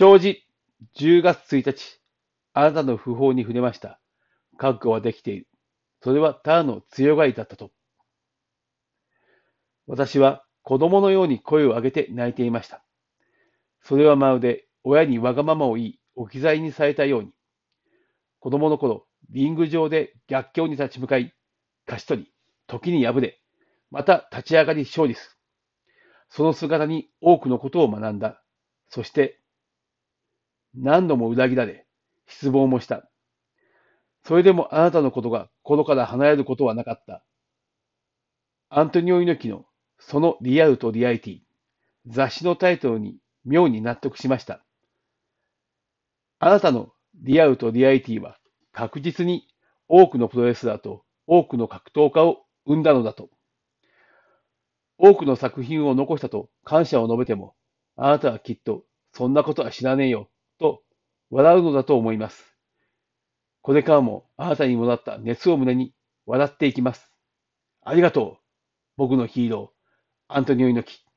長寿、10月1日、あなたの訃報に触れました。覚悟はできている。それはただの強がりだったと。私は子供のように声を上げて泣いていました。それはまるで親にわがままを言い置き去りにされたように。子供の頃、リング上で逆境に立ち向かい、勝ち取り、時に敗れ、また立ち上がり勝利する。その姿に多くのことを学んだ。そして、何度も裏切られ、失望もした。それでもあなたのことが心から離れることはなかった。アントニオ猪木のそのリアルとリアリティ、雑誌のタイトルに妙に納得しました。あなたのリアルとリアリティは確実に多くのプロレスラーと多くの格闘家を生んだのだと。多くの作品を残したと感謝を述べても、あなたはきっとそんなことは知らねえよと笑うのだと思います。これからもあなたにもらった熱を胸に笑っていきます。ありがとう。僕のヒーロー、アントニオ猪木。